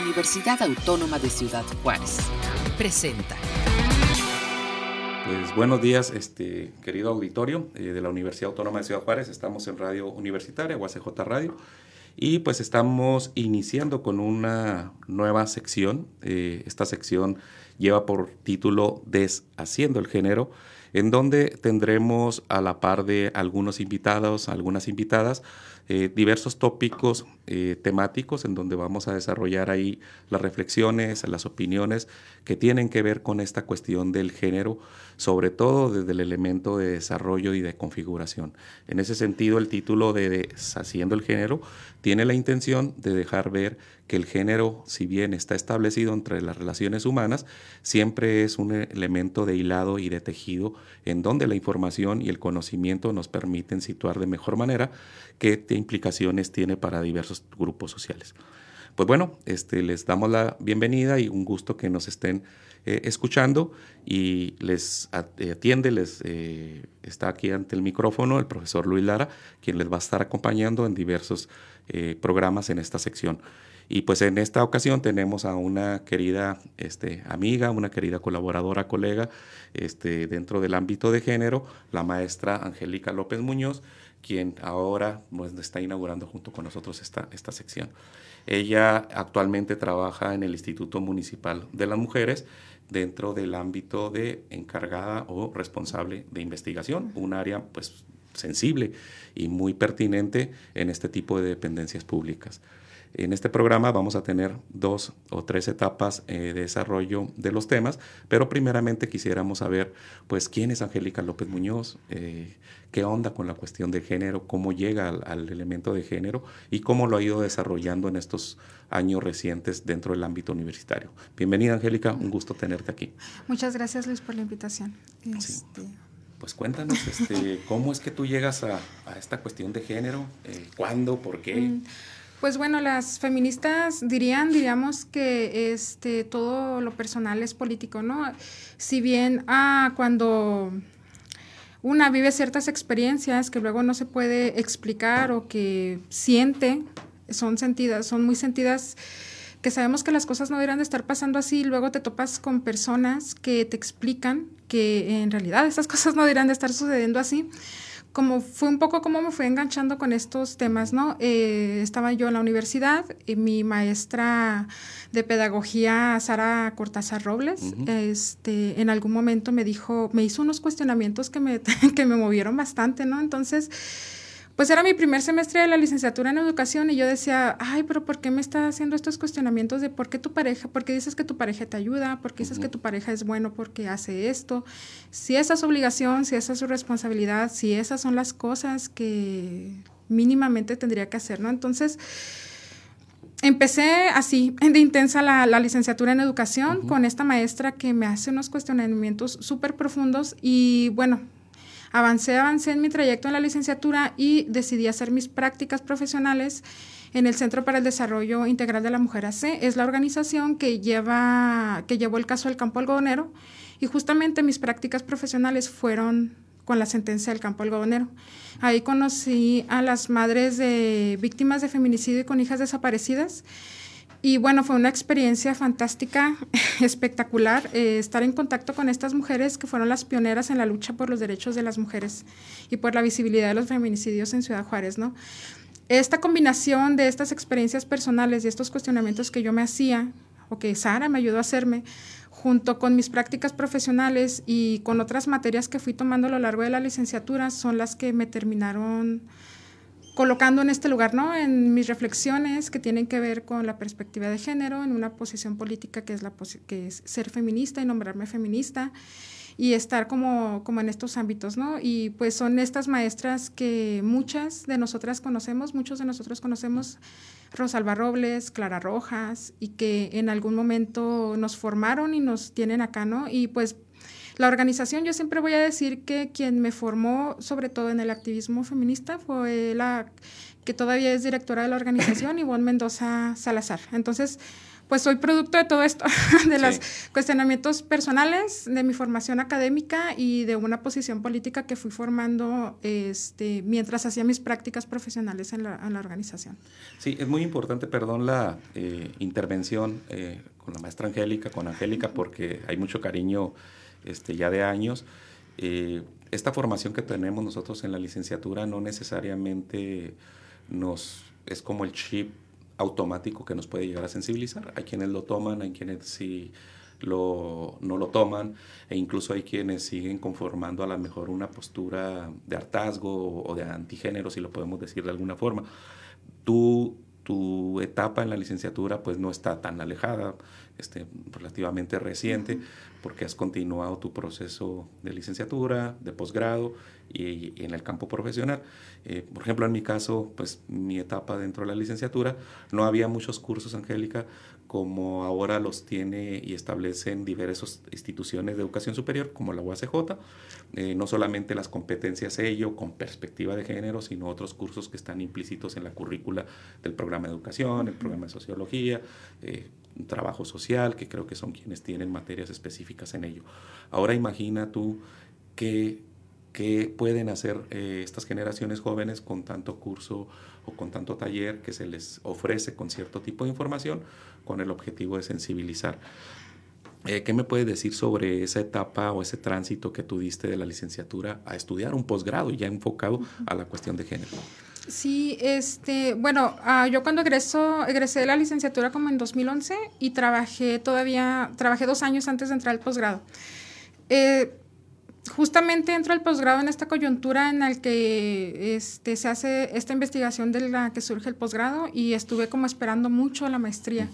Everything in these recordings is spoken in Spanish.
Universidad Autónoma de Ciudad Juárez. Presenta. Pues buenos días, este querido auditorio eh, de la Universidad Autónoma de Ciudad Juárez. Estamos en Radio Universitaria, UACJ Radio. Y pues estamos iniciando con una nueva sección. Eh, esta sección lleva por título Deshaciendo el Género, en donde tendremos a la par de algunos invitados, algunas invitadas, eh, diversos tópicos eh, temáticos en donde vamos a desarrollar ahí las reflexiones, las opiniones que tienen que ver con esta cuestión del género, sobre todo desde el elemento de desarrollo y de configuración. En ese sentido, el título de Deshaciendo el género tiene la intención de dejar ver que el género, si bien está establecido entre las relaciones humanas, siempre es un elemento de hilado y de tejido en donde la información y el conocimiento nos permiten situar de mejor manera qué implicaciones tiene para diversos grupos sociales. Pues bueno, este, les damos la bienvenida y un gusto que nos estén eh, escuchando y les atiende, les eh, está aquí ante el micrófono el profesor Luis Lara, quien les va a estar acompañando en diversos eh, programas en esta sección. Y pues en esta ocasión tenemos a una querida este, amiga, una querida colaboradora, colega, este, dentro del ámbito de género, la maestra Angélica López Muñoz, quien ahora pues, está inaugurando junto con nosotros esta, esta sección. Ella actualmente trabaja en el Instituto Municipal de las Mujeres dentro del ámbito de encargada o responsable de investigación, un área pues sensible y muy pertinente en este tipo de dependencias públicas. En este programa vamos a tener dos o tres etapas eh, de desarrollo de los temas, pero primeramente quisiéramos saber, pues, quién es Angélica López Muñoz, eh, qué onda con la cuestión de género, cómo llega al, elemento de género y cómo lo ha ido desarrollando en estos años recientes dentro del ámbito universitario. Bienvenida, Angélica, un gusto tenerte aquí. Muchas gracias, Luis, por la invitación. Este, pues cuéntanos, este, ¿cómo es que tú llegas a, esta cuestión de género? Eh, ¿Cuándo? ¿Por qué? Mm, pues bueno, las feministas dirían, diríamos que este todo lo personal es político, ¿no? Si bien ah, cuando una vive ciertas experiencias que luego no se puede explicar o que siente, son sentidas, son muy sentidas que sabemos que las cosas no deberían de estar pasando así, luego te topas con personas que te explican que en realidad esas cosas no deberían de estar sucediendo así como fue un poco como me fue enganchando con estos temas, ¿no? Eh, estaba yo en la universidad y mi maestra de pedagogía, Sara Cortázar Robles, este, en algún momento me dijo, me hizo unos cuestionamientos que me, que me movieron bastante, ¿no? Entonces, pues era mi primer semestre de la licenciatura en educación y yo decía, ay, pero ¿por qué me está haciendo estos cuestionamientos de por qué tu pareja, por qué dices que tu pareja te ayuda, por qué dices que tu pareja es bueno porque hace esto? Si esa es su obligación, si esa es su responsabilidad, si esas son las cosas que mínimamente tendría que hacer, ¿no? Entonces, empecé así, de intensa la, la licenciatura en educación con esta maestra que me hace unos cuestionamientos súper profundos y bueno, Avancé, avancé en mi trayecto en la licenciatura y decidí hacer mis prácticas profesionales en el Centro para el Desarrollo Integral de la Mujer AC. Es la organización que, lleva, que llevó el caso del campo algodonero y justamente mis prácticas profesionales fueron con la sentencia del campo algodonero. Ahí conocí a las madres de víctimas de feminicidio y con hijas desaparecidas y bueno, fue una experiencia fantástica, espectacular, eh, estar en contacto con estas mujeres que fueron las pioneras en la lucha por los derechos de las mujeres y por la visibilidad de los feminicidios en Ciudad Juárez, ¿no? Esta combinación de estas experiencias personales y estos cuestionamientos que yo me hacía, o que Sara me ayudó a hacerme, junto con mis prácticas profesionales y con otras materias que fui tomando a lo largo de la licenciatura, son las que me terminaron colocando en este lugar, ¿no? En mis reflexiones que tienen que ver con la perspectiva de género, en una posición política que es, la que es ser feminista y nombrarme feminista y estar como, como en estos ámbitos, ¿no? Y pues son estas maestras que muchas de nosotras conocemos, muchos de nosotros conocemos, Rosalba Robles, Clara Rojas, y que en algún momento nos formaron y nos tienen acá, ¿no? Y pues la organización, yo siempre voy a decir que quien me formó, sobre todo en el activismo feminista, fue la que todavía es directora de la organización, Ivonne Mendoza Salazar. Entonces, pues soy producto de todo esto, de los cuestionamientos personales, de mi formación académica y de una posición política que fui formando este, mientras hacía mis prácticas profesionales en la, organización. Sí, es muy importante, perdón, la eh, intervención eh, con la maestra Angélica, con Angélica, porque hay mucho cariño este, ya de años. Eh, esta formación que tenemos nosotros en la licenciatura no necesariamente nos es como el chip automático que nos puede llegar a sensibilizar. Hay quienes lo toman, hay quienes sí lo, no lo toman e incluso hay quienes siguen conformando a lo mejor una postura de hartazgo o de antigénero, si lo podemos decir de alguna forma. Tú, tu etapa en la licenciatura pues no está tan alejada, este, relativamente reciente, porque has continuado tu proceso de licenciatura, de posgrado y, en el campo profesional. Eh, por ejemplo, en mi caso, pues mi etapa dentro de la licenciatura, no había muchos cursos, Angélica, como ahora los tiene y establecen diversas instituciones de educación superior, como la UACJ, eh, no solamente las competencias ello con perspectiva de género, sino otros cursos que están implícitos en la currícula del programa de educación, el programa de sociología, eh, trabajo social, que creo que son quienes tienen materias específicas en ello. Ahora imagina tú qué, qué pueden hacer eh, estas generaciones jóvenes con tanto curso o con tanto taller que se les ofrece con cierto tipo de información con el objetivo de sensibilizar. Eh, ¿Qué me puedes decir sobre esa etapa o ese tránsito que tú diste de la licenciatura a estudiar un posgrado ya enfocado a la cuestión de género? Sí, este, bueno, ah, yo cuando egreso, egresé de la licenciatura como en 2011 y trabajé todavía, trabajé dos años antes de entrar al posgrado. Eh, justamente entro al posgrado en esta coyuntura en la que este, se hace esta investigación de la que surge el posgrado y estuve como esperando mucho la maestría.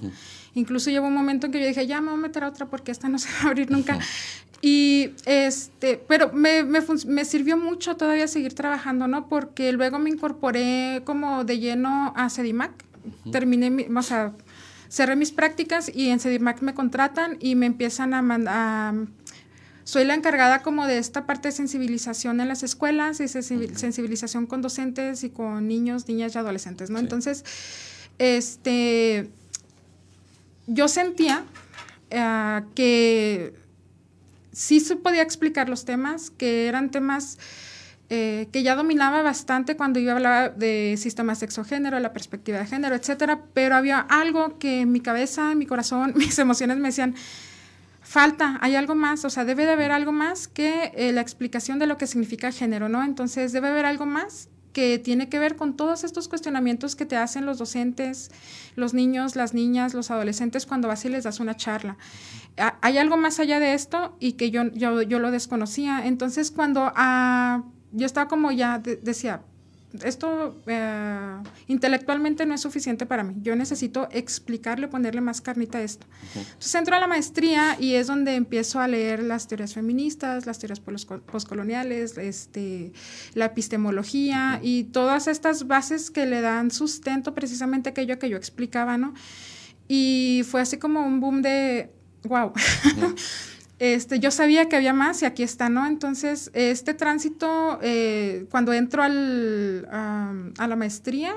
Incluso llevo un momento en que yo dije, ya me voy a meter a otra porque esta no se va a abrir nunca. Y este, pero me, me, me, sirvió mucho todavía seguir trabajando, ¿no? Porque luego me incorporé como de lleno a CEDIMAC. Terminé, o sea, cerré mis prácticas y en CEDIMAC me contratan y me empiezan a mandar soy la encargada como de esta parte de sensibilización en las escuelas y sensibilización con docentes y con niños, niñas y adolescentes, ¿no? Entonces, este, yo sentía eh, que sí se podía explicar los temas, que eran temas eh, que ya dominaba bastante cuando yo hablaba de sistema sexo-género, la perspectiva de género, etcétera, pero había algo que en mi cabeza, en mi corazón, mis emociones me decían, falta, hay algo más, o sea, debe de haber algo más que eh, la explicación de lo que significa género, ¿no? Entonces, debe haber algo más que tiene que ver con todos estos cuestionamientos que te hacen los docentes, los niños, las niñas, los adolescentes cuando vas y les das una charla. Hay algo más allá de esto y que yo, yo, yo lo desconocía. Entonces, cuando ah, yo estaba como ya, decía, esto eh, intelectualmente no es suficiente para mí. Yo necesito explicarle, ponerle más carnita a esto. Entonces entro a la maestría y es donde empiezo a leer las teorías feministas, las teorías postcoloniales, este, la epistemología y todas estas bases que le dan sustento precisamente a aquello que yo explicaba, ¿no? Y fue así como un boom de, wow. Este, yo sabía que había más y aquí está, ¿no? Entonces, este tránsito, eh, cuando entro al, a la maestría,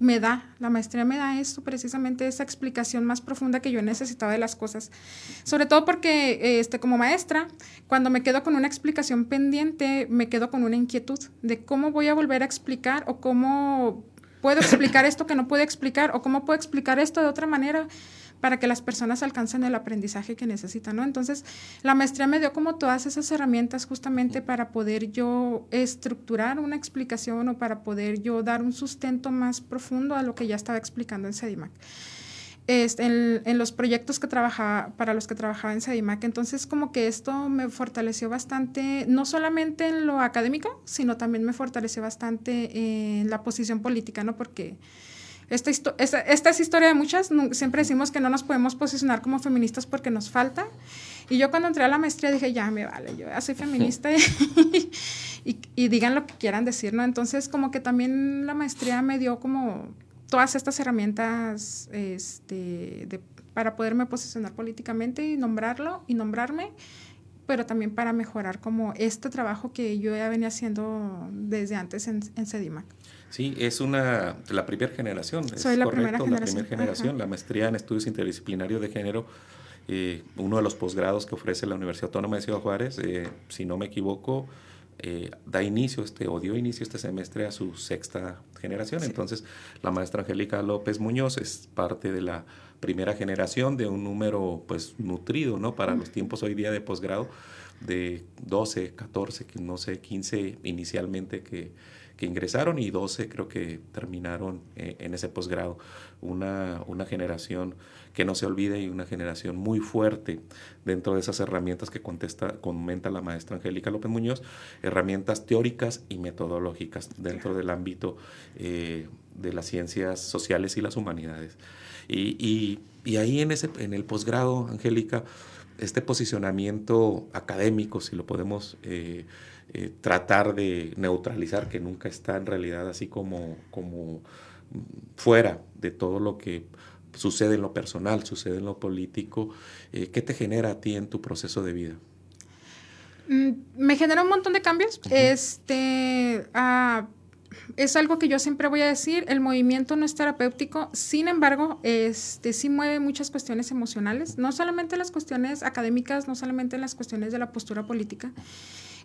me da, la maestría me da esto, precisamente esa explicación más profunda que yo necesitaba de las cosas. Sobre todo porque, este, como maestra, cuando me quedo con una explicación pendiente, me quedo con una inquietud de cómo voy a volver a explicar o cómo puedo explicar esto que no puedo explicar o cómo puedo explicar esto de otra manera para que las personas alcancen el aprendizaje que necesitan, ¿no? Entonces, la maestría me dio como todas esas herramientas justamente para poder yo estructurar una explicación o para poder yo dar un sustento más profundo a lo que ya estaba explicando en CEDIMAC. Este, en, los proyectos que trabajaba, para los que trabajaba en CEDIMAC. Entonces, como que esto me fortaleció bastante, no solamente en lo académico, sino también me fortaleció bastante en la posición política, ¿no? Porque esta, esta, es historia de muchas. Siempre decimos que no nos podemos posicionar como feministas porque nos falta. Y yo cuando entré a la maestría dije, ya me vale, yo ya soy feminista y, y, digan lo que quieran decir, ¿no? Entonces como que también la maestría me dio como todas estas herramientas este, de, para poderme posicionar políticamente y nombrarlo y nombrarme, pero también para mejorar como este trabajo que yo ya venía haciendo desde antes en, en CEDIMAC. Sí, es una, la primera generación. Soy la primera generación. La primera generación, la maestría en estudios interdisciplinarios de género, eh, uno de los posgrados que ofrece la Universidad Autónoma de Ciudad Juárez, eh, si no me equivoco, eh, da inicio este o dio inicio este semestre a su sexta generación. Entonces, la maestra Angélica López Muñoz es parte de la primera generación de un número pues nutrido, ¿no? Para los tiempos hoy día de posgrado de 12, 14, no sé, 15 inicialmente que, que ingresaron y 12 creo que terminaron eh, en ese posgrado. Una, una generación que no se olvide y una generación muy fuerte dentro de esas herramientas que contesta, comenta la maestra Angélica López Muñoz, herramientas teóricas y metodológicas dentro del ámbito eh, de las ciencias sociales y las humanidades. Y, y, y ahí en, ese, en el posgrado, Angélica, este posicionamiento académico, si lo podemos eh, eh, tratar de neutralizar, que nunca está en realidad así como, como fuera de todo lo que sucede en lo personal, sucede en lo político, eh, ¿qué te genera a ti en tu proceso de vida? Mm, me genera un montón de cambios. Este, ah, es algo que yo siempre voy a decir, el movimiento no es terapéutico, sin embargo, este sí mueve muchas cuestiones emocionales, no solamente las cuestiones académicas, no solamente las cuestiones de la postura política.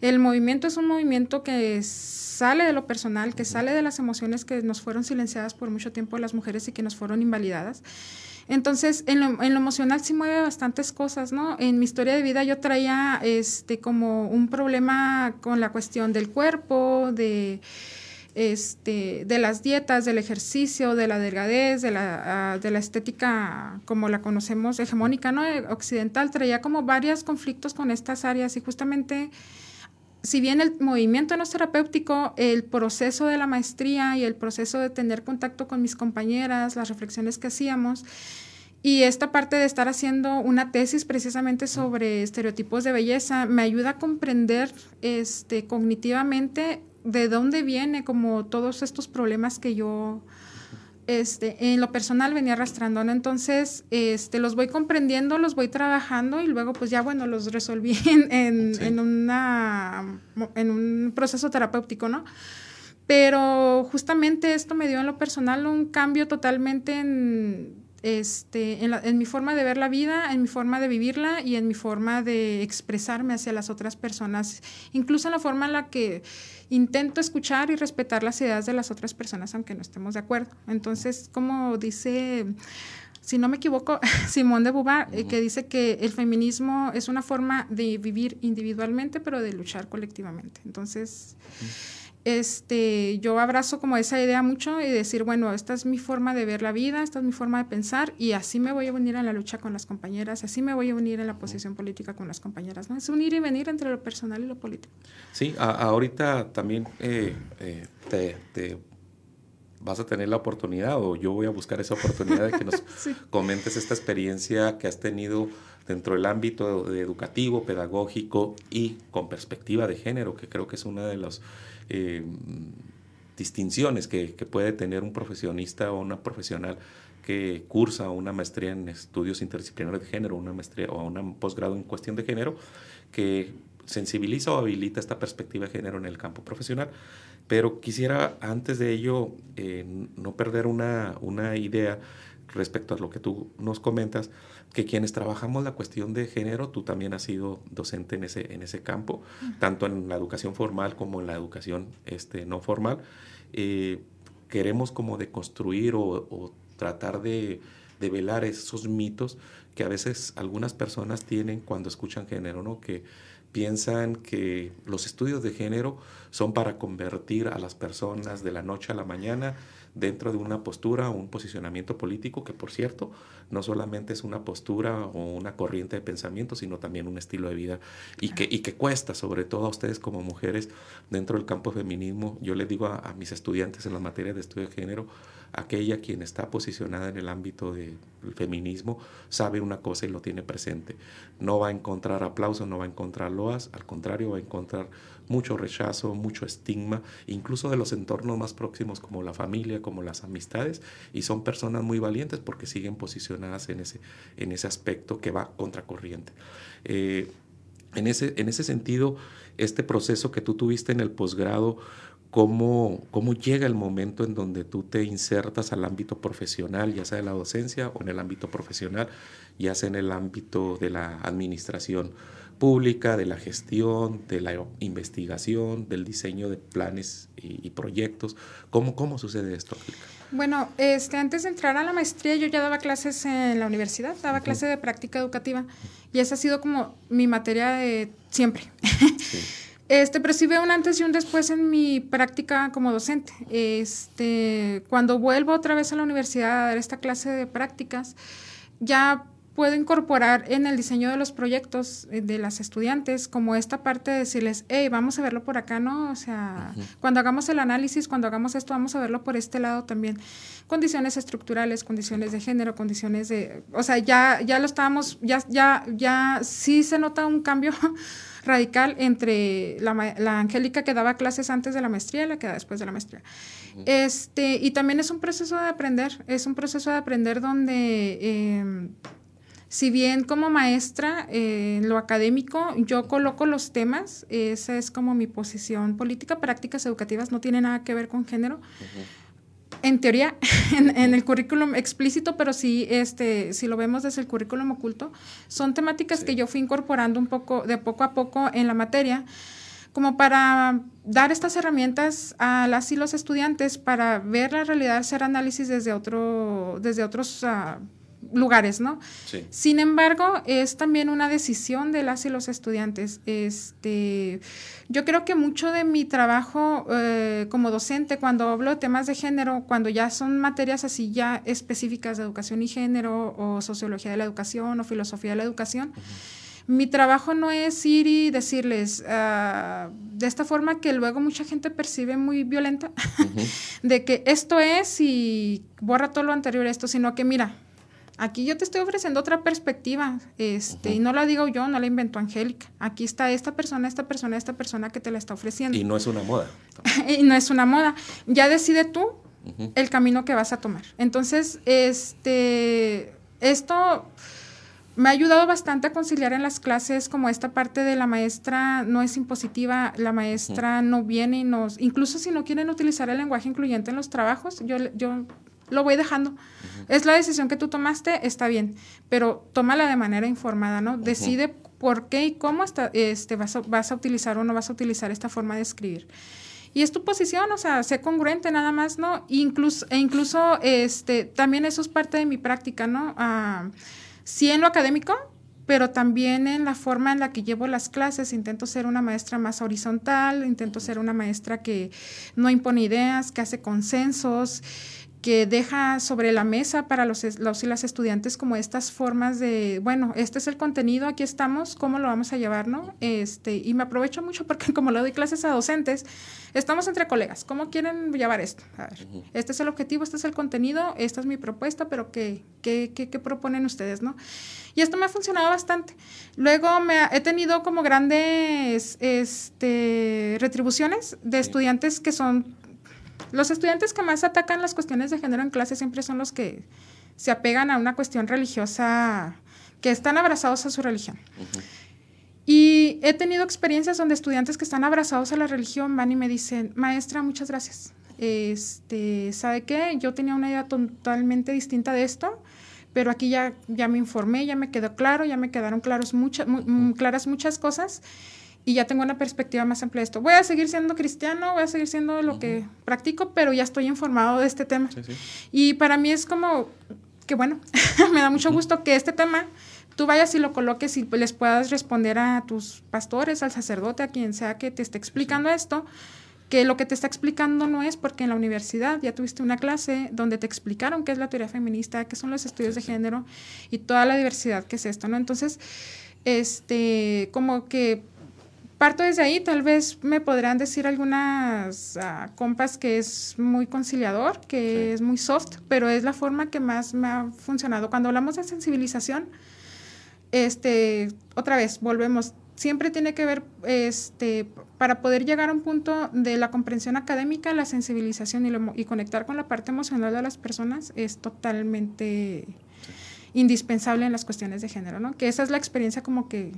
El movimiento es un movimiento que sale de lo personal, que sale de las emociones que nos fueron silenciadas por mucho tiempo las mujeres y que nos fueron invalidadas. Entonces, en lo, en lo, emocional sí mueve bastantes cosas, ¿no? En mi historia de vida yo traía este como un problema con la cuestión del cuerpo, de este, de las dietas, del ejercicio, de la delgadez, de la, ah, de la estética como la conocemos, hegemónica, ¿no? Eh, occidental, traía como varios conflictos con estas áreas y justamente, si bien el movimiento no es terapéutico, el proceso de la maestría y el proceso de tener contacto con mis compañeras, las reflexiones que hacíamos, y esta parte de estar haciendo una tesis precisamente sobre estereotipos de belleza me ayuda a comprender este, cognitivamente de dónde viene como todos estos problemas que yo este, en lo personal venía arrastrando, ¿no? Entonces, este, los voy comprendiendo, los voy trabajando y luego pues ya, bueno, los resolví en, en, una, en un proceso terapéutico, ¿no? Pero justamente esto me dio en lo personal un cambio totalmente en, este, en, en, mi forma de ver la vida, en mi forma de vivirla y en mi forma de expresarme hacia las otras personas, incluso en la forma en la que intento escuchar y respetar las ideas de las otras personas, aunque no estemos de acuerdo. Entonces, como dice, si no me equivoco, Simón de Beauvoir, eh, que dice que el feminismo es una forma de vivir individualmente, pero de luchar colectivamente. Entonces este, yo abrazo como esa idea mucho y decir, bueno, esta es mi forma de ver la vida, esta es mi forma de pensar y así me voy a unir en la lucha con las compañeras, así me voy a unir en la posición política con las compañeras, ¿no? Es unir y venir entre lo personal y lo político. Sí, ahorita también eh, eh, te, vas a tener la oportunidad o yo voy a buscar esa oportunidad de que nos comentes esta experiencia que has tenido dentro del ámbito educativo, pedagógico y con perspectiva de género, que creo que es una de las eh, distinciones que, puede tener un profesionista o una profesional que cursa una maestría en estudios interdisciplinarios de género, una maestría o un posgrado en cuestión de género, que sensibiliza o habilita esta perspectiva de género en el campo profesional. Pero quisiera antes de ello eh, no perder una, una idea respecto a lo que tú nos comentas, que quienes trabajamos la cuestión de género, tú también has sido docente en ese, en ese campo, tanto en la educación formal como en la educación este, no formal. Eh, queremos como deconstruir o, o tratar de, de, velar esos mitos que a veces algunas personas tienen cuando escuchan género, ¿no? Que piensan que los estudios de género son para convertir a las personas de la noche a la mañana dentro de una postura o un posicionamiento político que, por cierto, no solamente es una postura o una corriente de pensamiento, sino también un estilo de vida y que, y que cuesta, sobre todo a ustedes como mujeres dentro del campo feminismo. Yo les digo a, mis estudiantes en la materia de estudio de género, aquella quien está posicionada en el ámbito del feminismo sabe una cosa y lo tiene presente. No va a encontrar aplauso, no va a encontrar loas, al contrario, va a encontrar mucho rechazo, mucho estigma, incluso de los entornos más próximos como la familia, como las amistades, y son personas muy valientes porque siguen posicionadas en ese, en ese aspecto que va contracorriente. Eh, en, ese, en ese sentido, este proceso que tú tuviste en el posgrado, ¿cómo, ¿cómo llega el momento en donde tú te insertas al ámbito profesional, ya sea de la docencia o en el ámbito profesional, ya sea en el ámbito de la administración pública, de la gestión, de la investigación, del diseño de planes y, proyectos? ¿Cómo, ¿Cómo sucede esto? Bueno, este, antes de entrar a la maestría yo ya daba clases en la universidad, daba clases de práctica educativa y esa ha sido como mi materia de siempre. Este, pero sí veo un antes y un después en mi práctica como docente. Este, cuando vuelvo otra vez a la universidad a dar esta clase de prácticas, ya puedo incorporar en el diseño de los proyectos eh, de las estudiantes como esta parte de decirles, hey, vamos a verlo por acá, ¿no? O sea, cuando hagamos el análisis, cuando hagamos esto, vamos a verlo por este lado también. Condiciones estructurales, condiciones de género, condiciones de, o sea, ya, ya lo estábamos, ya, ya, ya sí se nota un cambio radical entre la, la Angélica que daba clases antes de la maestría y la que da después de la maestría. Este, y también es un proceso de aprender, es un proceso de aprender donde... Eh, si bien como maestra eh, en lo académico yo coloco los temas, esa es como mi posición política, prácticas educativas no tiene nada que ver con género. En teoría, en, el currículum explícito, pero sí, este, si lo vemos desde el currículum oculto, son temáticas que yo fui incorporando un poco, de poco a poco en la materia, como para dar estas herramientas a las y los estudiantes para ver la realidad, hacer análisis desde, otro, desde otros uh, lugares, ¿no? Sí. Sin embargo, es también una decisión de las y los estudiantes. Este, yo creo que mucho de mi trabajo eh, como docente, cuando hablo de temas de género, cuando ya son materias así ya específicas de educación y género, o sociología de la educación, o filosofía de la educación, mi trabajo no es ir y decirles uh, de esta forma que luego mucha gente percibe muy violenta, de que esto es y borra todo lo anterior a esto, sino que mira, Aquí yo te estoy ofreciendo otra perspectiva, este, y no la digo yo, no la inventó Angélica. Aquí está esta persona, esta persona, esta persona que te la está ofreciendo. Y no es una moda. y no es una moda. Ya decide tú el camino que vas a tomar. Entonces, este, esto me ha ayudado bastante a conciliar en las clases como esta parte de la maestra no es impositiva, la maestra no viene y nos, incluso si no quieren utilizar el lenguaje incluyente en los trabajos, yo, yo lo voy dejando. Es la decisión que tú tomaste, está bien, pero tómala de manera informada, ¿no? Decide por qué y cómo este, vas, a, vas a utilizar o no vas a utilizar esta forma de escribir. Y es tu posición, o sea, sé congruente nada más, ¿no? Incluso, e incluso este, también eso es parte de mi práctica, ¿no? Ah, sí en lo académico, pero también en la forma en la que llevo las clases. Intento ser una maestra más horizontal, intento ser una maestra que no impone ideas, que hace consensos que deja sobre la mesa para los, los, y las estudiantes como estas formas de, bueno, este es el contenido, aquí estamos, ¿cómo lo vamos a llevar, no? Este, y me aprovecho mucho porque como le doy clases a docentes, estamos entre colegas, ¿cómo quieren llevar esto? A ver, este es el objetivo, este es el contenido, esta es mi propuesta, pero ¿qué, qué, qué, qué proponen ustedes, no? Y esto me ha funcionado bastante. Luego me he tenido como grandes este, retribuciones de estudiantes que son los estudiantes que más atacan las cuestiones de género en clase siempre son los que se apegan a una cuestión religiosa, que están abrazados a su religión. Y he tenido experiencias donde estudiantes que están abrazados a la religión van y me dicen, maestra, muchas gracias. Este, ¿Sabe qué? Yo tenía una idea totalmente distinta de esto, pero aquí ya, ya me informé, ya me quedó claro, ya me quedaron claros muchas claras muchas cosas y ya tengo una perspectiva más amplia de esto. Voy a seguir siendo cristiano, voy a seguir siendo lo que practico, pero ya estoy informado de este tema. Y para mí es como que, bueno, me da mucho gusto que este tema tú vayas y lo coloques y les puedas responder a tus pastores, al sacerdote, a quien sea que te esté explicando esto, que lo que te está explicando no es porque en la universidad ya tuviste una clase donde te explicaron qué es la teoría feminista, qué son los estudios de género y toda la diversidad que es esto, ¿no? Entonces, este, como que parto desde ahí, tal vez me podrán decir algunas uh, compas que es muy conciliador, que es muy soft, pero es la forma que más me ha funcionado. Cuando hablamos de sensibilización, este, otra vez, volvemos, siempre tiene que ver, este, para poder llegar a un punto de la comprensión académica, la sensibilización y, y conectar con la parte emocional de las personas es totalmente indispensable en las cuestiones de género, ¿no? Que esa es la experiencia como que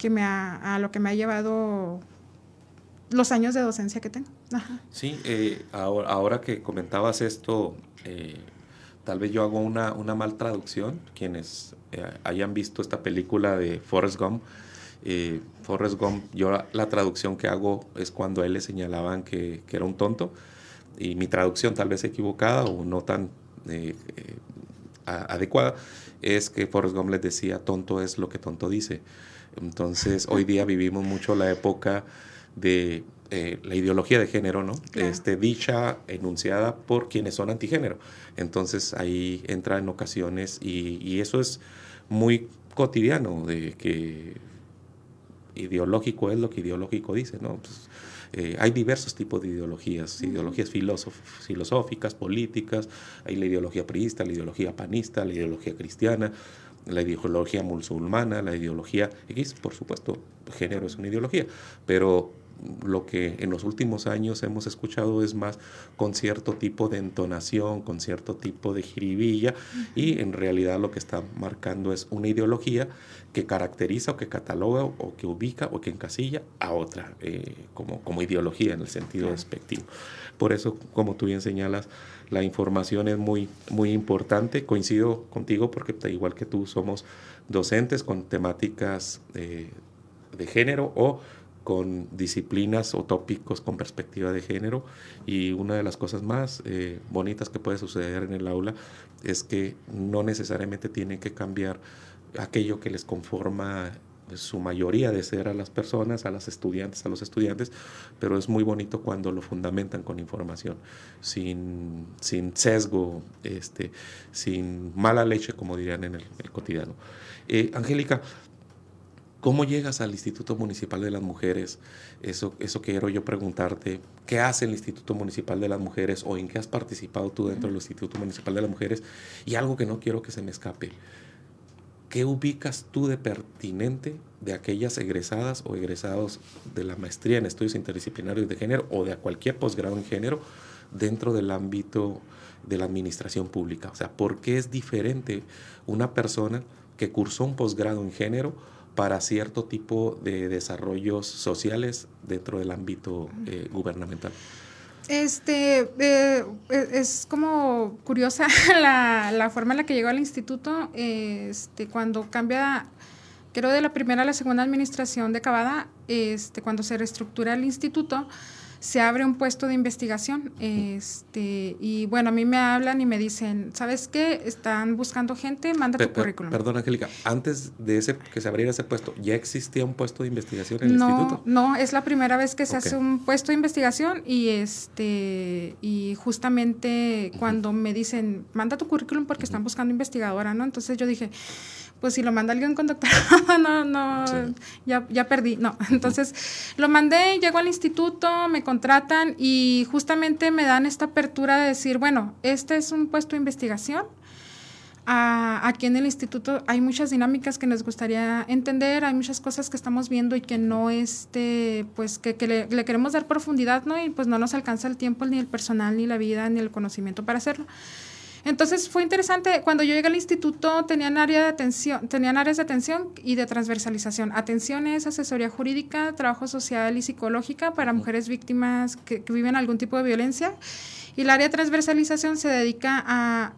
que me a lo que me ha llevado los años de docencia que tengo. Sí, eh, ahora, ahora, que comentabas esto, eh, tal vez yo hago una, una mal traducción. Quienes eh, hayan visto esta película de Forrest Gump, Forrest Gump, yo la, traducción que hago es cuando a él le señalaban que, que, era un tonto, y mi traducción tal vez equivocada o no tan adecuada, es que Forrest Gump les decía, tonto es lo que tonto dice. Entonces, hoy día vivimos mucho la época de eh, la ideología de género, ¿no? Este, dicha, enunciada por quienes son antigénero. Entonces, ahí entra en ocasiones y, eso es muy cotidiano, de que ideológico es lo que ideológico dice, ¿no? Pues, eh, hay diversos tipos de ideologías, ideologías filosóficas, políticas, hay la ideología priista, la ideología panista, la ideología cristiana, la ideología musulmana, la ideología X, por supuesto, género es una ideología, pero lo que en los últimos años hemos escuchado es más con cierto tipo de entonación, con cierto tipo de jiribilla, y en realidad lo que está marcando es una ideología que caracteriza o que cataloga o que ubica o que encasilla a otra eh, como, como ideología en el sentido despectivo. Por eso, como tú bien señalas, la información es muy, muy importante. Coincido contigo porque igual que tú somos docentes con temáticas eh, de género o con disciplinas o tópicos con perspectiva de género y una de las cosas más eh, bonitas que puede suceder en el aula es que no necesariamente tienen que cambiar aquello que les conforma su mayoría de ser a las personas, a las estudiantes, a los estudiantes, pero es muy bonito cuando lo fundamentan con información, sin, sin sesgo, este, sin mala leche, como dirían en el, cotidiano. Eh, Angélica, ¿Cómo llegas al Instituto Municipal de las Mujeres? Eso, eso quiero yo preguntarte. ¿Qué hace el Instituto Municipal de las Mujeres o en qué has participado tú dentro del Instituto Municipal de las Mujeres? Y algo que no quiero que se me escape. ¿Qué ubicas tú de pertinente de aquellas egresadas o egresados de la maestría en estudios interdisciplinarios de género o de cualquier posgrado en género dentro del ámbito de la administración pública? O sea, ¿por qué es diferente una persona que cursó un posgrado en género para cierto tipo de desarrollos sociales dentro del ámbito eh, gubernamental. Este, eh, e, es como curiosa la, la, forma en la que llegó al instituto, este, cuando cambia, creo de la primera a la segunda administración de Cavada, este, cuando se reestructura el instituto, se abre un puesto de investigación. Este, y bueno, a mí me hablan y me dicen, ¿sabes qué? Están buscando gente, manda tu currículum. Perdón, Angélica, antes de ese que se abriera ese puesto, ¿ya existía un puesto de investigación en el no, instituto? No, es la primera vez que se hace un puesto de investigación y este y justamente cuando me dicen, manda tu currículum porque están buscando investigadora, ¿no? Entonces yo dije, pues si lo manda alguien con doctorado, no, no, ya, ya perdí, no. Entonces lo mandé, llego al instituto, me contratan y justamente me dan esta apertura de decir, bueno, este es un puesto de investigación. aquí en el instituto hay muchas dinámicas que nos gustaría entender, hay muchas cosas que estamos viendo y que no, este, pues que, le, le, queremos dar profundidad, ¿no? Y pues no nos alcanza el tiempo, ni el personal, ni la vida, ni el conocimiento para hacerlo. Entonces fue interesante, cuando yo llegué al instituto tenían, área de atención, tenían áreas de atención y de transversalización. Atención es asesoría jurídica, trabajo social y psicológica para mujeres víctimas que, viven algún tipo de violencia. Y el área de transversalización se dedica a,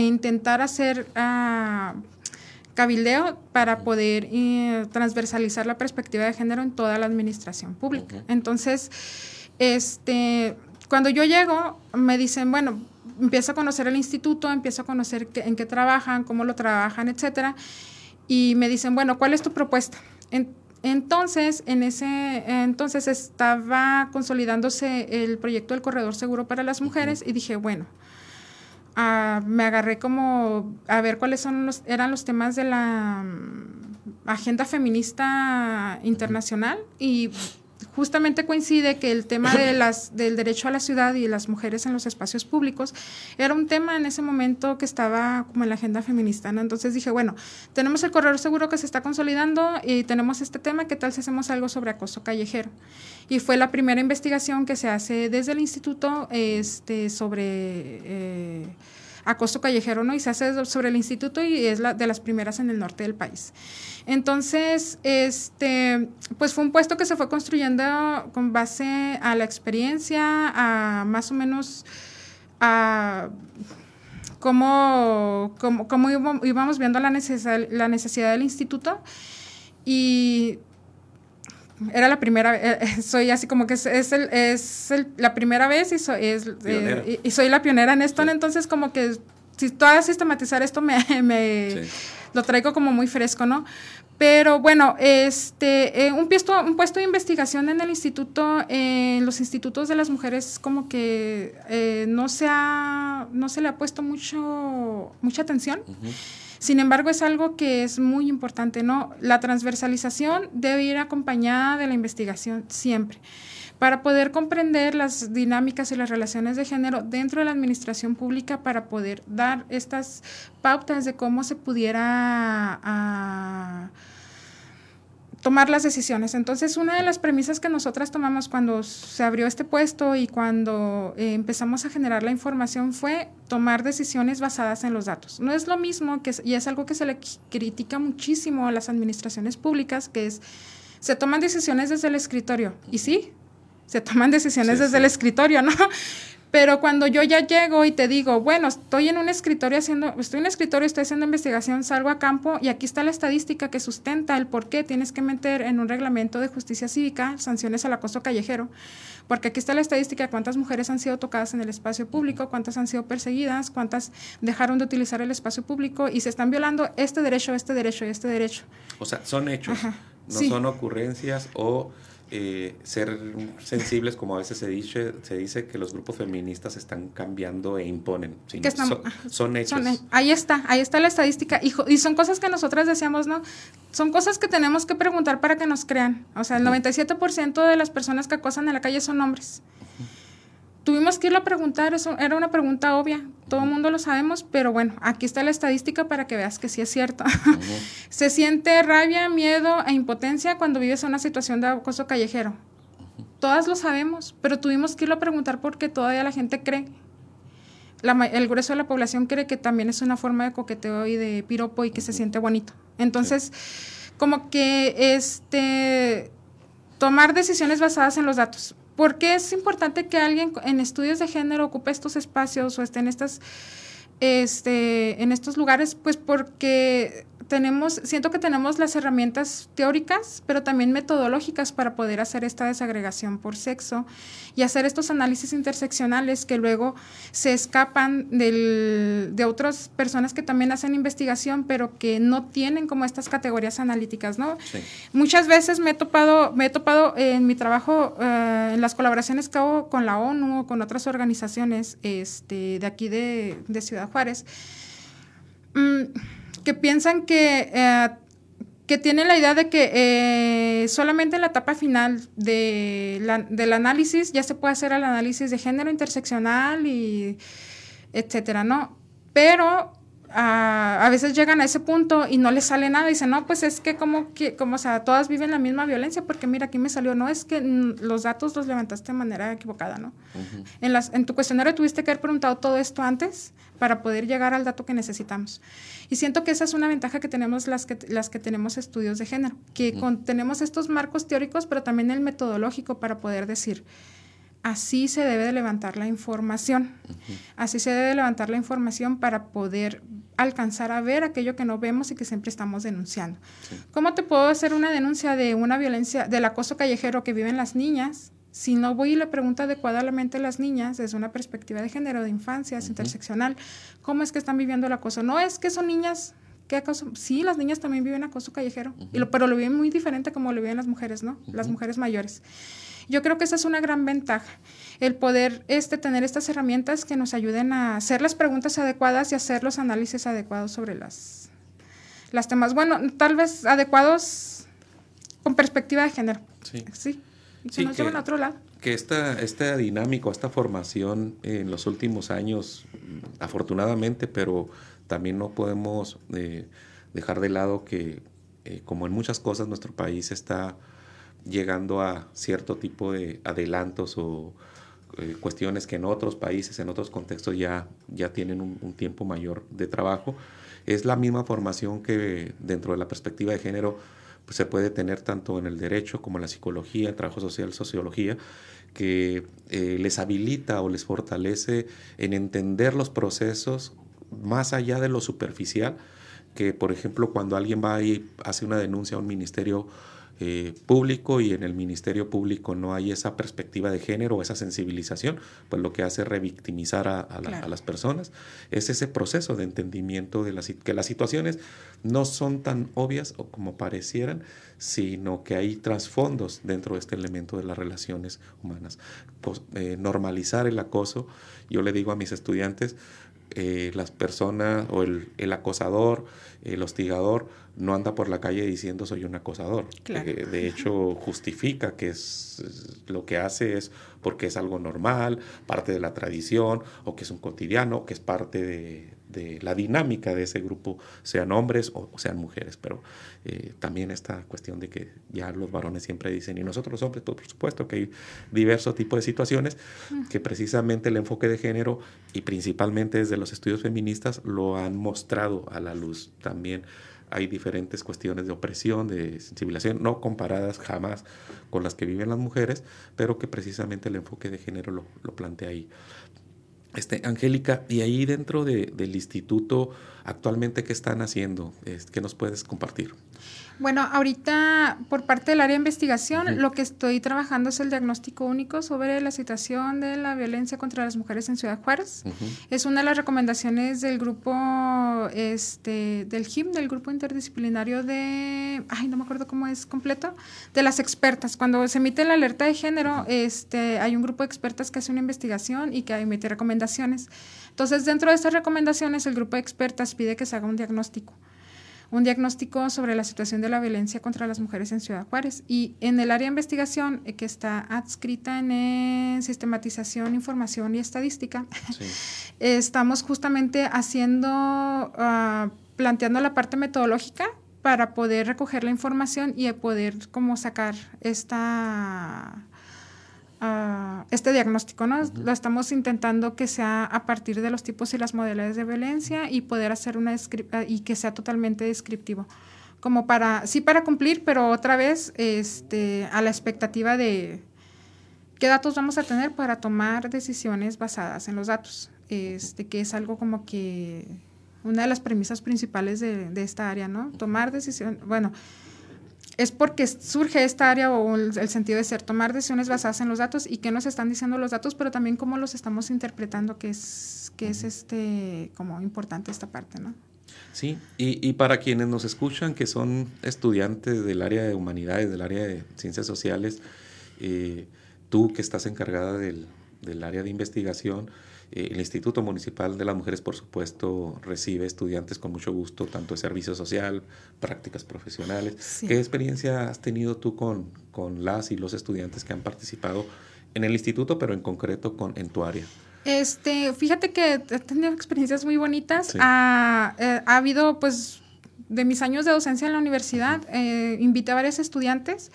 intentar hacer cabildeo para poder eh, transversalizar la perspectiva de género en toda la administración pública. Entonces, este, cuando yo llego, me dicen, bueno, empiezo a conocer el instituto, empiezo a conocer en qué trabajan, cómo lo trabajan, etcétera. Y me dicen, bueno, ¿cuál es tu propuesta? entonces, en ese entonces estaba consolidándose el proyecto del corredor seguro para las mujeres y dije, bueno, ah, me agarré como a ver cuáles son los, eran los temas de la mm, agenda feminista internacional y justamente coincide que el tema de las, del derecho a la ciudad y las mujeres en los espacios públicos era un tema en ese momento que estaba como en la agenda feminista. Entonces dije, bueno, tenemos el corredor seguro que se está consolidando y tenemos este tema, ¿qué tal si hacemos algo sobre acoso callejero? Y fue la primera investigación que se hace desde el instituto este, sobre... Eh, acoso callejero, ¿no? Y se hace sobre el instituto y es la, de las primeras en el norte del país. Entonces, este, pues fue un puesto que se fue construyendo con base a la experiencia, a más o menos a cómo, cómo, íbamos viendo la, la necesidad del instituto y era la primera eh, eh, soy así como que es, el, es la primera vez y soy, es, eh, y, soy la pionera en esto, entonces como que si toda sistematizar esto me, me lo traigo como muy fresco, ¿no? Pero bueno, este, un, puesto, un puesto de investigación en el instituto, en los institutos de las mujeres, como que no, se ha, no se le ha puesto mucho, mucha atención. Sin embargo, es algo que es muy importante, ¿no? La transversalización debe ir acompañada de la investigación siempre para poder comprender las dinámicas y las relaciones de género dentro de la administración pública para poder dar estas pautas de cómo se pudiera... Ah, tomar las decisiones. Entonces, una de las premisas que nosotras tomamos cuando se abrió este puesto y cuando eh, empezamos a generar la información fue tomar decisiones basadas en los datos. No es lo mismo, que, y es algo que se le critica muchísimo a las administraciones públicas, que es, se toman decisiones desde el escritorio. Y sí, se toman decisiones desde el escritorio, ¿no? Pero cuando yo ya llego y te digo, bueno, estoy en un escritorio haciendo, estoy en un escritorio, estoy haciendo investigación, salgo a campo y aquí está la estadística que sustenta el por qué tienes que meter en un reglamento de justicia cívica sanciones al acoso callejero, porque aquí está la estadística de cuántas mujeres han sido tocadas en el espacio público, cuántas han sido perseguidas, cuántas dejaron de utilizar el espacio público y se están violando este derecho, este derecho y este derecho. O sea, son hechos, no son ocurrencias o eh, ser sensibles, como a veces se dice, se dice que los grupos feministas están cambiando e imponen. son, hechos. ahí está, ahí está la estadística. Y, y, son cosas que nosotras decíamos, ¿no? Son cosas que tenemos que preguntar para que nos crean. O sea, el 97% de las personas que acosan en la calle son hombres tuvimos que irlo a preguntar, eso era una pregunta obvia, todo el mundo lo sabemos, pero bueno, aquí está la estadística para que veas que sí es cierto. Se siente rabia, miedo e impotencia cuando vives en una situación de acoso callejero. Todas lo sabemos, pero tuvimos que irlo a preguntar porque todavía la gente cree. el grueso de la población cree que también es una forma de coqueteo y de piropo y que se siente bonito. Entonces, como que este tomar decisiones basadas en los datos. ¿Por qué es importante que alguien en estudios de género ocupe estos espacios o esté en estas este, en estos lugares? Pues porque tenemos, siento que tenemos las herramientas teóricas, pero también metodológicas para poder hacer esta desagregación por sexo y hacer estos análisis interseccionales que luego se escapan del, de otras personas que también hacen investigación, pero que no tienen como estas categorías analíticas, ¿no? Muchas veces me he topado, me he topado en mi trabajo, eh, en las colaboraciones que hago con la ONU o con otras organizaciones este, de aquí de, Ciudad Juárez. Mm, que piensan que, eh, que tienen la idea de que eh, solamente en la etapa final de del análisis ya se puede hacer el análisis de género interseccional y etcétera, ¿no? Pero a, veces llegan a ese punto y no les sale nada dicen, no, pues es que como, que, como o sea, todas viven la misma violencia porque mira, aquí me salió, no, es que los datos los levantaste de manera equivocada, ¿no? en, las, en tu cuestionario tuviste que haber preguntado todo esto antes para poder llegar al dato que necesitamos. Y siento que esa es una ventaja que tenemos las que, las que tenemos estudios de género, que tenemos estos marcos teóricos, pero también el metodológico para poder decir, así se debe de levantar la información. Así se debe de levantar la información para poder alcanzar a ver aquello que no vemos y que siempre estamos denunciando. ¿Cómo te puedo hacer una denuncia de una violencia, del acoso callejero que viven las niñas? Si no voy y le pregunto adecuadamente a las niñas desde una perspectiva de género, de infancia, interseccional, ¿cómo es que están viviendo el acoso? No es que son niñas ¿Qué acoso? Sí, las niñas también viven acoso callejero, y lo, pero lo viven muy diferente como lo viven las mujeres, ¿no? Las mujeres mayores. Yo creo que esa es una gran ventaja, el poder este, tener estas herramientas que nos ayuden a hacer las preguntas adecuadas y hacer los análisis adecuados sobre las, las temas. Bueno, tal vez adecuados con perspectiva de género. Sí. Sí. Y nos llevan a otro lado. Que esta, esta dinámica, esta formación en los últimos años, afortunadamente, pero también no podemos eh, dejar de lado que, eh, como en muchas cosas, nuestro país está llegando a cierto tipo de adelantos o eh, cuestiones que en otros países, en otros contextos ya, ya tienen un, tiempo mayor de trabajo. Es la misma formación que dentro de la perspectiva de género pues, se puede tener tanto en el derecho como en la psicología, el trabajo social, sociología, que eh, les habilita o les fortalece en entender los procesos más allá de lo superficial, que por ejemplo cuando alguien va y hace una denuncia a un ministerio eh, público y en el Ministerio Público no hay esa perspectiva de género o esa sensibilización, pues lo que hace es revictimizar a, las personas. Es ese proceso de entendimiento de las, que las situaciones no son tan obvias o como parecieran, sino que hay trasfondos dentro de este elemento de las relaciones humanas. Pues, eh, normalizar el acoso, yo le digo a mis estudiantes, eh, las personas o el, el, acosador, el hostigador, no anda por la calle diciendo soy un acosador. Eh, de hecho, justifica que es, lo que hace es porque es algo normal, parte de la tradición, o que es un cotidiano, que es parte de, de la dinámica de ese grupo, sean hombres o, sean mujeres. Pero eh, también esta cuestión de que ya los varones siempre dicen, y nosotros los hombres, pues, por supuesto que hay diversos tipos de situaciones que precisamente el enfoque de género y principalmente desde los estudios feministas lo han mostrado a la luz también hay diferentes cuestiones de opresión, de sensibilización, no comparadas jamás con las que viven las mujeres, pero que precisamente el enfoque de género lo, lo plantea ahí. Este, Angélica, y ahí dentro de, del instituto, actualmente, ¿qué están haciendo? ¿Qué nos puedes compartir? Bueno, ahorita por parte del área de investigación, lo que estoy trabajando es el diagnóstico único sobre la situación de la violencia contra las mujeres en Ciudad Juárez. Es una de las recomendaciones del grupo este, del GIM, del grupo interdisciplinario de, ay, no me acuerdo cómo es completo, de las expertas. Cuando se emite la alerta de género, este, hay un grupo de expertas que hace una investigación y que emite recomendaciones. Entonces, dentro de estas recomendaciones, el grupo de expertas pide que se haga un diagnóstico un diagnóstico sobre la situación de la violencia contra las mujeres en Ciudad Juárez. Y en el área de investigación eh, que está adscrita en eh, sistematización, información y estadística, estamos justamente haciendo, ah, planteando la parte metodológica para poder recoger la información y poder como sacar esta este diagnóstico, ¿no? Lo estamos intentando que sea a partir de los tipos y las modalidades de violencia y poder hacer una ah, y que sea totalmente descriptivo. Como para, sí para cumplir, pero otra vez este, a la expectativa de qué datos vamos a tener para tomar decisiones basadas en los datos. Este, que es algo como que una de las premisas principales de, de esta área, ¿no? Tomar decisiones, bueno, es porque surge esta área o el, sentido de ser, tomar decisiones basadas en los datos y qué nos están diciendo los datos, pero también cómo los estamos interpretando, que es, que es este, como importante esta parte, ¿no? Sí, y, y, para quienes nos escuchan, que son estudiantes del área de humanidades, del área de ciencias sociales, eh, tú que estás encargada del, del área de investigación, el Instituto Municipal de las Mujeres, por supuesto, recibe estudiantes con mucho gusto, tanto de servicio social, prácticas profesionales. ¿Qué experiencia has tenido tú con, con las y los estudiantes que han participado en el instituto, pero en concreto con, en tu área? Este, fíjate que he tenido experiencias muy bonitas. Ha, eh, ha, habido, pues, de mis años de docencia en la universidad, eh, invité a varios estudiantes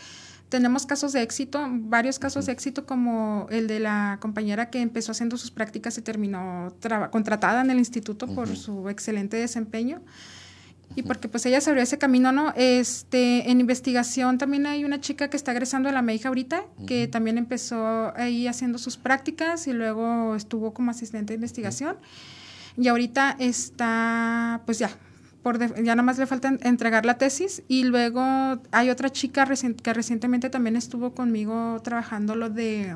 tenemos casos de éxito, varios casos de éxito como el de la compañera que empezó haciendo sus prácticas y terminó contratada en el instituto por su excelente desempeño. Y porque pues ella se abrió ese camino, ¿no? Este, en investigación también hay una chica que está egresando de la MEIJA ahorita, que también empezó ahí haciendo sus prácticas y luego estuvo como asistente de investigación. Y ahorita está, pues ya, ya nada más le falta entregar la tesis y luego hay otra chica que recientemente también estuvo conmigo trabajando lo de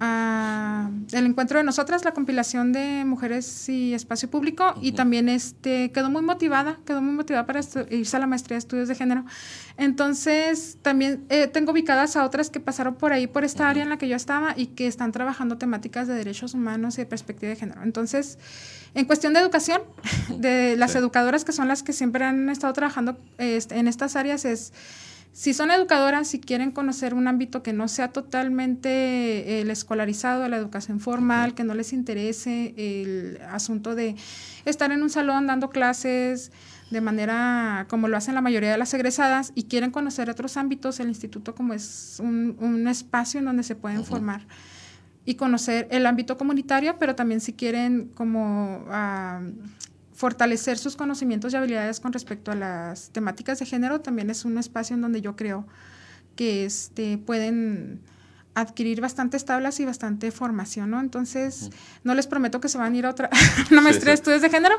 el encuentro de nosotras, la compilación de mujeres y espacio público y también este quedó muy motivada, quedó muy motivada para irse a la maestría de estudios de género. Entonces también eh, tengo ubicadas a otras que pasaron por ahí, por esta área en la que yo estaba y que están trabajando temáticas de derechos humanos y de perspectiva de género. Entonces, en cuestión de educación, de las educadoras que son las que siempre han estado trabajando este, en estas áreas es si son educadoras, si quieren conocer un ámbito que no sea totalmente eh, el escolarizado, la educación formal, que no les interese el asunto de estar en un salón dando clases de manera como lo hacen la mayoría de las egresadas y quieren conocer otros ámbitos, el instituto como es un, espacio en donde se pueden formar y conocer el ámbito comunitario, pero también si quieren como ah, fortalecer sus conocimientos y habilidades con respecto a las temáticas de género, también es un espacio en donde yo creo que este, pueden adquirir bastantes tablas y bastante formación, ¿no? Entonces, no les prometo que se van a ir a otra una maestría de estudios de género,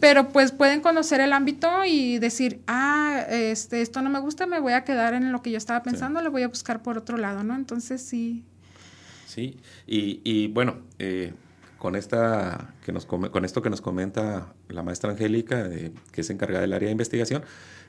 pero pues pueden conocer el ámbito y decir, ah, este, esto no me gusta, me voy a quedar en lo que yo estaba pensando, lo voy a buscar por otro lado, ¿no? Entonces, sí. Sí, y, y bueno, eh, con, esta, que nos, con esto que nos comenta la maestra Angélica, que es encargada del área de investigación,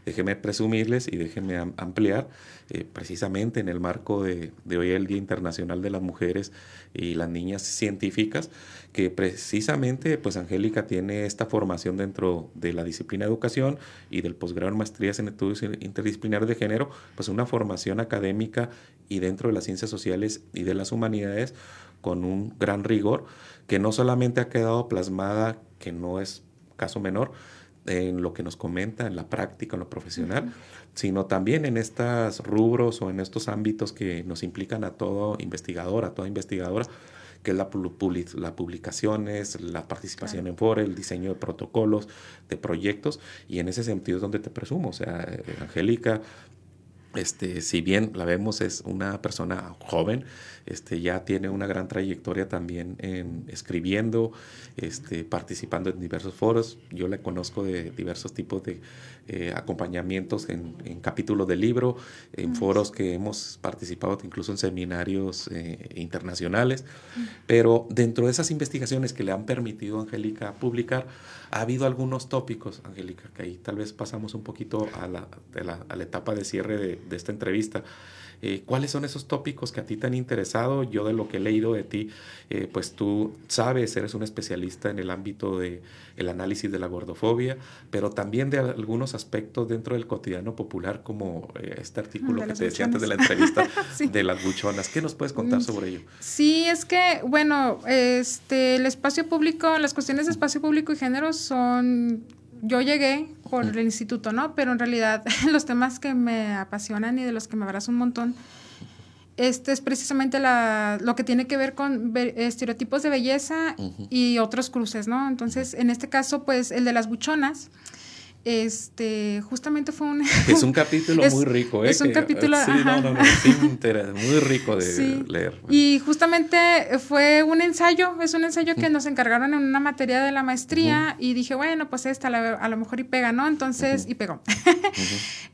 déjenme presumirles y déjenme ampliar, eh, precisamente en el marco de, hoy el Día Internacional de las Mujeres y las Niñas Científicas, que precisamente pues Angélica tiene esta formación dentro de la disciplina de educación y del posgrado en maestrías en estudios interdisciplinarios de género, pues una formación académica y dentro de las ciencias sociales y de las humanidades con un gran rigor, que no solamente ha quedado plasmada, que no es caso menor, en lo que nos comenta, en la práctica, en lo profesional, sino también en estos rubros o en estos ámbitos que nos implican a todo investigador, a toda investigadora, que es la, la publicaciones, la participación en foro, el diseño de protocolos, de proyectos, y en ese sentido es donde te presumo, o sea, Angélica, este, si bien la vemos es una persona joven, este, ya tiene una gran trayectoria también en escribiendo, este, participando en diversos foros. Yo le conozco de diversos tipos de eh, acompañamientos en, capítulos de libro, en foros que hemos participado incluso en seminarios eh, internacionales. Pero dentro de esas investigaciones que le han permitido a Angélica publicar, ha habido algunos tópicos, Angélica, que ahí tal vez pasamos un poquito a la, a la etapa de cierre de, de esta entrevista. Eh, ¿Cuáles son esos tópicos que a ti te han interesado? Yo de lo que he leído de ti, eh, pues tú sabes, eres un especialista en el ámbito del el análisis de la gordofobia, pero también de algunos aspectos dentro del cotidiano popular, como eh, este artículo que te decía antes de la entrevista de las buchonas. ¿Qué nos puedes contar mm, sobre ello? Sí, es que, bueno, este, el espacio público, las cuestiones de espacio público y género son yo llegué por el instituto, ¿no? Pero en realidad los temas que me apasionan y de los que me abrazo un montón, este es precisamente la, lo que tiene que ver con estereotipos de belleza y otros cruces, ¿no? Entonces, en este caso, pues el de las buchonas este, justamente fue un... Es un capítulo muy rico, ¿eh? Es un capítulo... Sí, no, no, no, sí, muy rico de leer. Y justamente fue un ensayo, es un ensayo que nos encargaron en una materia de la maestría y dije, bueno, pues esta a lo mejor y pega, ¿no? Entonces, y pegó.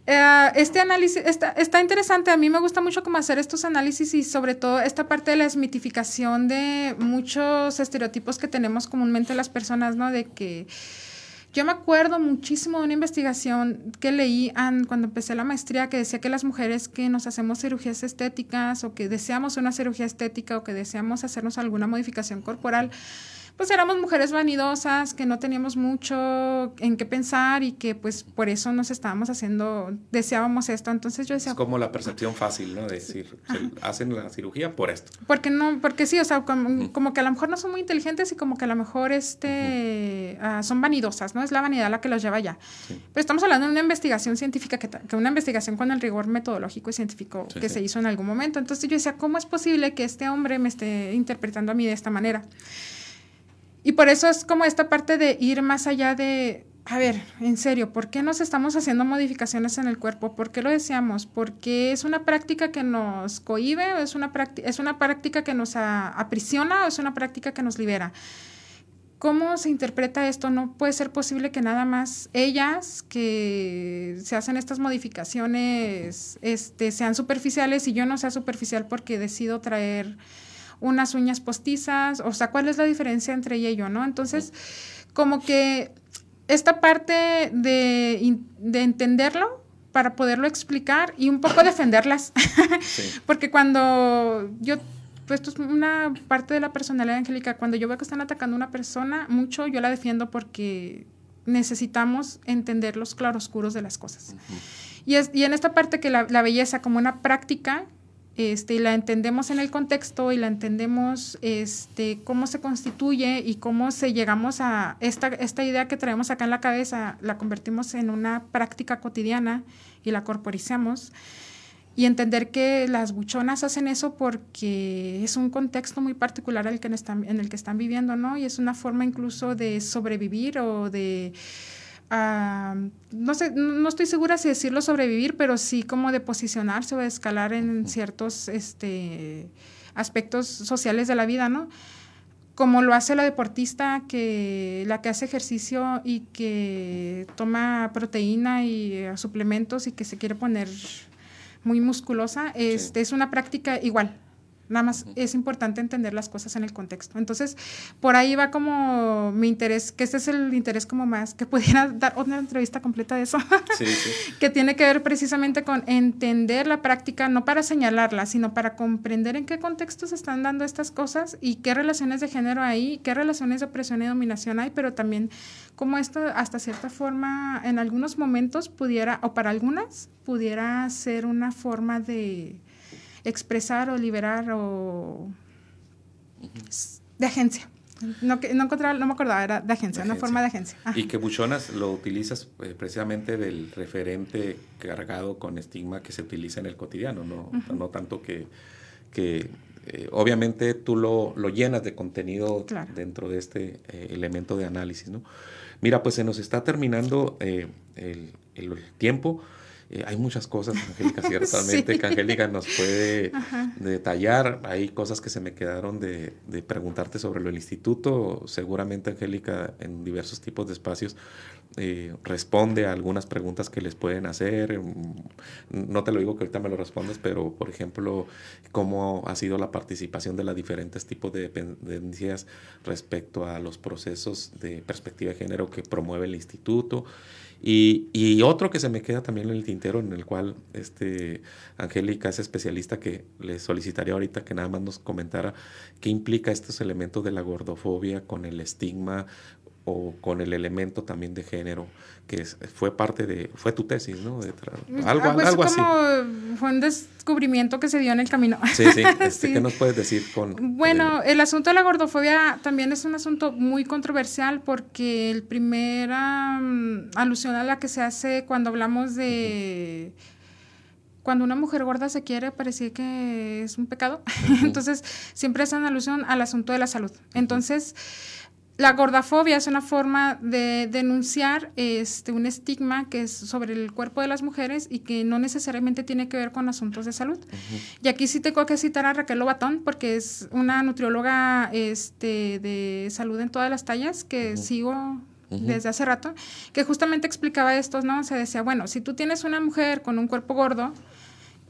Eh, este análisis está, está interesante, a mí me gusta mucho cómo hacer estos análisis y sobre todo esta parte de la esmitificación de muchos estereotipos que tenemos comúnmente las personas, ¿no? De que yo me acuerdo muchísimo de una investigación que leí cuando empecé la maestría que decía que las mujeres que nos hacemos cirugías estéticas o que deseamos una cirugía estética o que deseamos hacernos alguna modificación corporal, pues éramos mujeres vanidosas, que no teníamos mucho en qué pensar y que pues por eso nos estábamos haciendo, deseábamos esto. Entonces yo decía... Es como la percepción fácil, ¿no? De decir, hacen la cirugía por esto. Porque no, porque sí, o sea, como, que a lo mejor no son muy inteligentes y como que a lo mejor este, ah, son vanidosas, ¿no? Es la vanidad la que los lleva allá. Pero estamos hablando de una investigación científica, que, que una investigación con el rigor metodológico y científico que se hizo en algún momento. Entonces yo decía, ¿cómo es posible que este hombre me esté interpretando a mí de esta manera? Y por eso es como esta parte de ir más allá de, a ver, en serio, ¿por qué nos estamos haciendo modificaciones en el cuerpo? ¿Por qué lo deseamos? ¿Porque es una práctica que nos cohibe? ¿O es una, es una práctica que nos aprisiona o es una práctica que nos libera? ¿Cómo se interpreta esto? No puede ser posible que nada más ellas que se hacen estas modificaciones este, sean superficiales y yo no sea superficial porque decido traer unas uñas postizas, o sea, ¿cuál es la diferencia entre ella y yo, no? Entonces, como que esta parte de, entenderlo para poderlo explicar y un poco defenderlas, porque cuando yo pues esto es una parte de la personalidad angélica. Cuando yo veo que están atacando a una persona, mucho yo la defiendo porque necesitamos entender los claroscuros de las cosas. y, es, y en esta parte que la, la, belleza como una práctica este, la entendemos en el contexto y la entendemos este, cómo se constituye y cómo se llegamos a esta, esta idea que traemos acá en la cabeza, la convertimos en una práctica cotidiana y la corporizamos. y entender que las buchonas hacen eso porque es un contexto muy particular el que están, en el que están viviendo, ¿no? Y es una forma incluso de sobrevivir o de... no sé, no estoy segura si decirlo sobrevivir, pero sí como de posicionarse o de escalar en ciertos este, aspectos sociales de la vida, ¿no? Como lo hace la deportista, que la que hace ejercicio y que toma proteína y eh, suplementos y que se quiere poner muy musculosa, este, es una práctica igual. Nada más es importante entender las cosas en el contexto. Entonces, por ahí va como mi interés, que este es el interés como más, que pudiera dar otra entrevista completa de eso, Sí, sí. que tiene que ver precisamente con entender la práctica, no para señalarla, sino para comprender en qué contexto se están dando estas cosas y qué relaciones de género hay, qué relaciones de opresión y dominación hay, pero también cómo esto hasta cierta forma en algunos momentos pudiera, o para algunas, pudiera ser una forma de expresar o liberar o de agencia. No, que- no, encontraba, no me acordaba, era de agencia, De una agencia. forma de agencia. Ajá. Y que buchonas lo utilizas eh, precisamente del referente cargado con estigma que se utiliza en el cotidiano, no, no tanto que, que eh, obviamente tú lo, lo llenas de contenido Claro. dentro de este eh, elemento de análisis. ¿no? Mira, pues se nos está terminando el, el tiempo. Eh, hay muchas cosas, Angélica, ciertamente, Sí. que Angélica nos puede Ajá. detallar. Hay cosas que se me quedaron de, de preguntarte sobre lo del instituto. Seguramente Angélica en diversos tipos de espacios eh, responde a algunas preguntas que les pueden hacer. Mm, No te lo digo que ahorita me lo respondas, pero por ejemplo, cómo ha sido la participación de los diferentes tipos de dependencias respecto a los procesos de perspectiva de género que promueve el instituto. Y, y otro que se me queda también en el tintero, en el cual este, Angélica es especialista, que le solicitaría ahorita que nada más nos comentara qué implica estos elementos de la gordofobia con el estigma o con el elemento también de género, que es- fue parte de, fue tu tesis, ¿no? De tra- algo Algo, así. como fue un descubrimiento que se dio en el camino. Sí, sí. Este, Sí. ¿Qué nos puedes decir con... Bueno, eh, el asunto de la gordofobia también es un asunto muy controversial porque el primer am, alusión a la que se hace cuando hablamos de cuando una mujer gorda se quiere parecía que es un pecado. Entonces, siempre hacen alusión al asunto de la salud. Entonces, la gordafobia es una forma de denunciar este, un estigma que es sobre el cuerpo de las mujeres y que no necesariamente tiene que ver con asuntos de salud. Y aquí sí tengo que citar a Raquel Lobatón porque es una nutrióloga este, de salud en todas las tallas que sigo desde hace rato, que justamente explicaba esto, ¿no? O sea, decía, bueno, si tú tienes una mujer con un cuerpo gordo,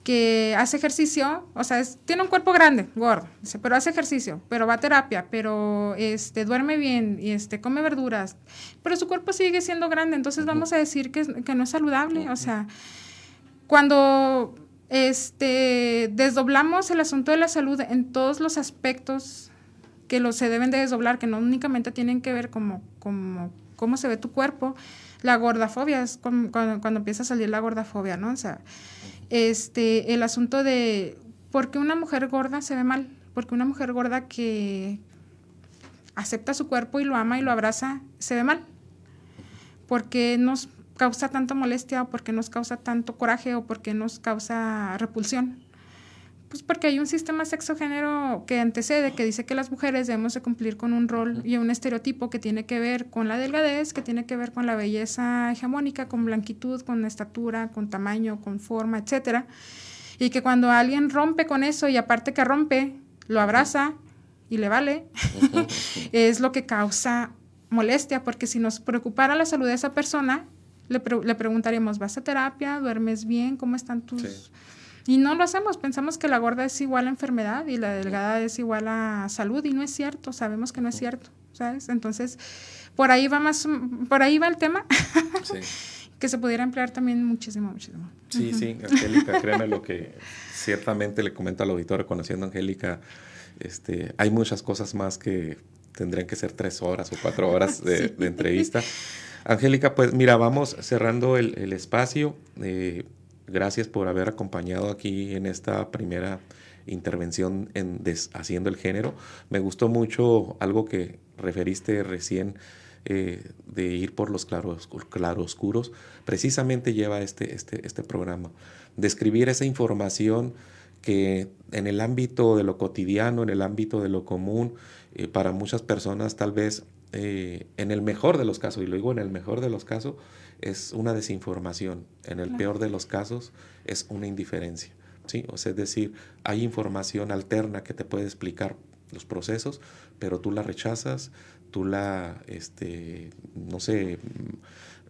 que hace ejercicio, o sea, es- tiene un cuerpo grande, gordo, pero hace ejercicio, pero va a terapia, pero este, duerme bien y este, come verduras, pero su cuerpo sigue siendo grande, entonces vamos a decir que, que no es saludable, o sea, cuando este, desdoblamos el asunto de la salud en todos los aspectos que lo, se deben de desdoblar, que no únicamente tienen que ver como, como cómo se ve tu cuerpo, la gordafobia es cuando, cuando, cuando empieza a salir la gordafobia, ¿no? O sea, este, el asunto de por qué una mujer gorda se ve mal, porque una mujer gorda que acepta su cuerpo y lo ama y lo abraza, se ve mal, porque nos causa tanta molestia o porque nos causa tanto coraje o porque nos causa repulsión. Pues porque hay un sistema sexogénero que antecede, que dice que las mujeres debemos de cumplir con un rol y un estereotipo que tiene que ver con la delgadez, que tiene que ver con la belleza hegemónica, con blanquitud, con estatura, con tamaño, con forma, etcétera. Y que cuando alguien rompe con eso y aparte que rompe, lo abraza y le vale, es lo que causa molestia, porque si nos preocupara la salud de esa persona, le, pre- le preguntaríamos, ¿vas a terapia? ¿Duermes bien? ¿Cómo están tus...? Sí. Y no lo hacemos, pensamos que la gorda es igual a enfermedad y la delgada es igual a salud y no es cierto, sabemos que no es cierto, ¿sabes? Entonces, por ahí va más, por ahí va el tema, sí. que se pudiera emplear también muchísimo, muchísimo. Sí, sí, Angélica, créeme lo que ciertamente le comento al auditorio, conociendo a Angélica, este, hay muchas cosas más que tendrían que ser tres horas o cuatro horas de, Sí. de entrevista. Angélica, pues mira, vamos cerrando el, el espacio. Eh, gracias por haber acompañado aquí en esta primera intervención en Deshaciendo el Género. Me gustó mucho algo que referiste recién eh, de ir por los claroscuros, precisamente lleva este, este, este programa. Describir esa información que en el ámbito de lo cotidiano, en el ámbito de lo común, eh, para muchas personas tal vez eh, en el mejor de los casos, y lo digo en el mejor de los casos, es una desinformación. En el peor de los casos es una indiferencia. ¿sí? O sea, es decir, hay información alterna que te puede explicar los procesos, pero tú la rechazas, tú la, este, no sé,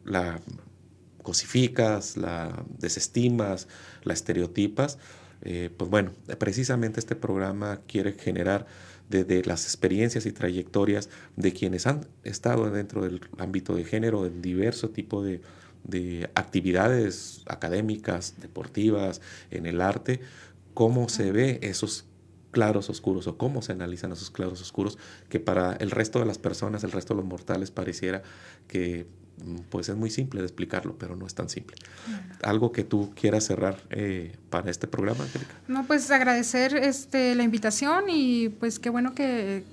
la cosificas, la desestimas, la estereotipas. Eh, pues bueno, precisamente este programa quiere generar desde las experiencias y trayectorias de quienes han estado dentro del ámbito de género en diverso tipo de, de actividades académicas, deportivas, en el arte, cómo se ve esos claros oscuros o cómo se analizan esos claros oscuros que para el resto de las personas, el resto de los mortales pareciera que pues es muy simple de explicarlo, pero no es tan simple. ¿Algo que tú quieras cerrar eh, para este programa, Angélica? No, pues agradecer este, la invitación y pues qué bueno que,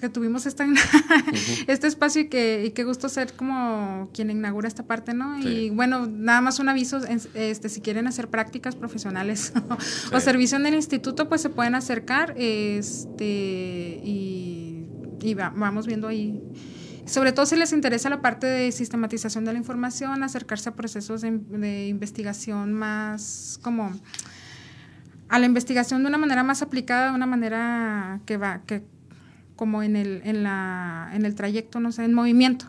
que tuvimos esta, este espacio y que, qué gusto ser como quien inaugura esta parte, ¿no? Y bueno, nada más un aviso, este, si quieren hacer prácticas profesionales o servicio en el instituto, pues se pueden acercar este, y, vamos viendo ahí. Sobre todo si les interesa la parte de sistematización de la información, acercarse a procesos de, de investigación más como a la investigación de una manera más aplicada, de una manera que va, que como en el, en la, en el trayecto, no sé, en movimiento.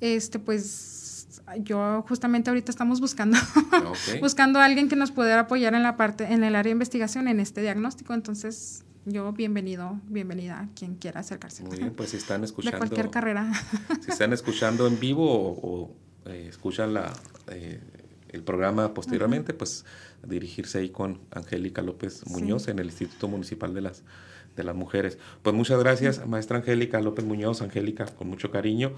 Este, pues yo justamente ahorita estamos buscando, buscando a alguien que nos pudiera apoyar en la parte, en el área de investigación, en este diagnóstico. Entonces, yo bienvenido, bienvenida quien quiera acercarse. Muy bien, pues si están escuchando. De cualquier carrera. Si están escuchando en vivo o, eh, escuchan la, eh, el programa posteriormente, pues dirigirse ahí con Angélica López Muñoz en el Instituto Municipal de las de las mujeres. Pues muchas gracias, maestra Angélica López Muñoz, Angélica, con mucho cariño.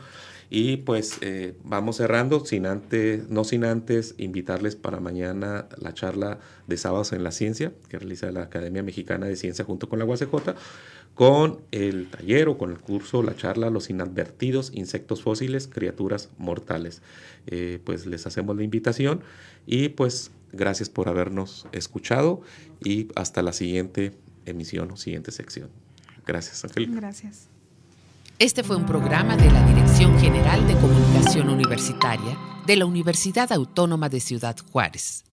Y pues eh, vamos cerrando, sin antes, no sin antes invitarles para mañana la charla de sábados en la ciencia, que realiza la Academia Mexicana de Ciencia junto con la UACJ, con el taller o con el curso, la charla Los inadvertidos insectos fósiles, criaturas mortales. Eh, pues les hacemos la invitación y pues gracias por habernos escuchado y hasta la siguiente emisión o siguiente sección. Gracias, Angélica. Gracias. Este fue un programa de la Dirección General de Comunicación Universitaria de la Universidad Autónoma de Ciudad Juárez.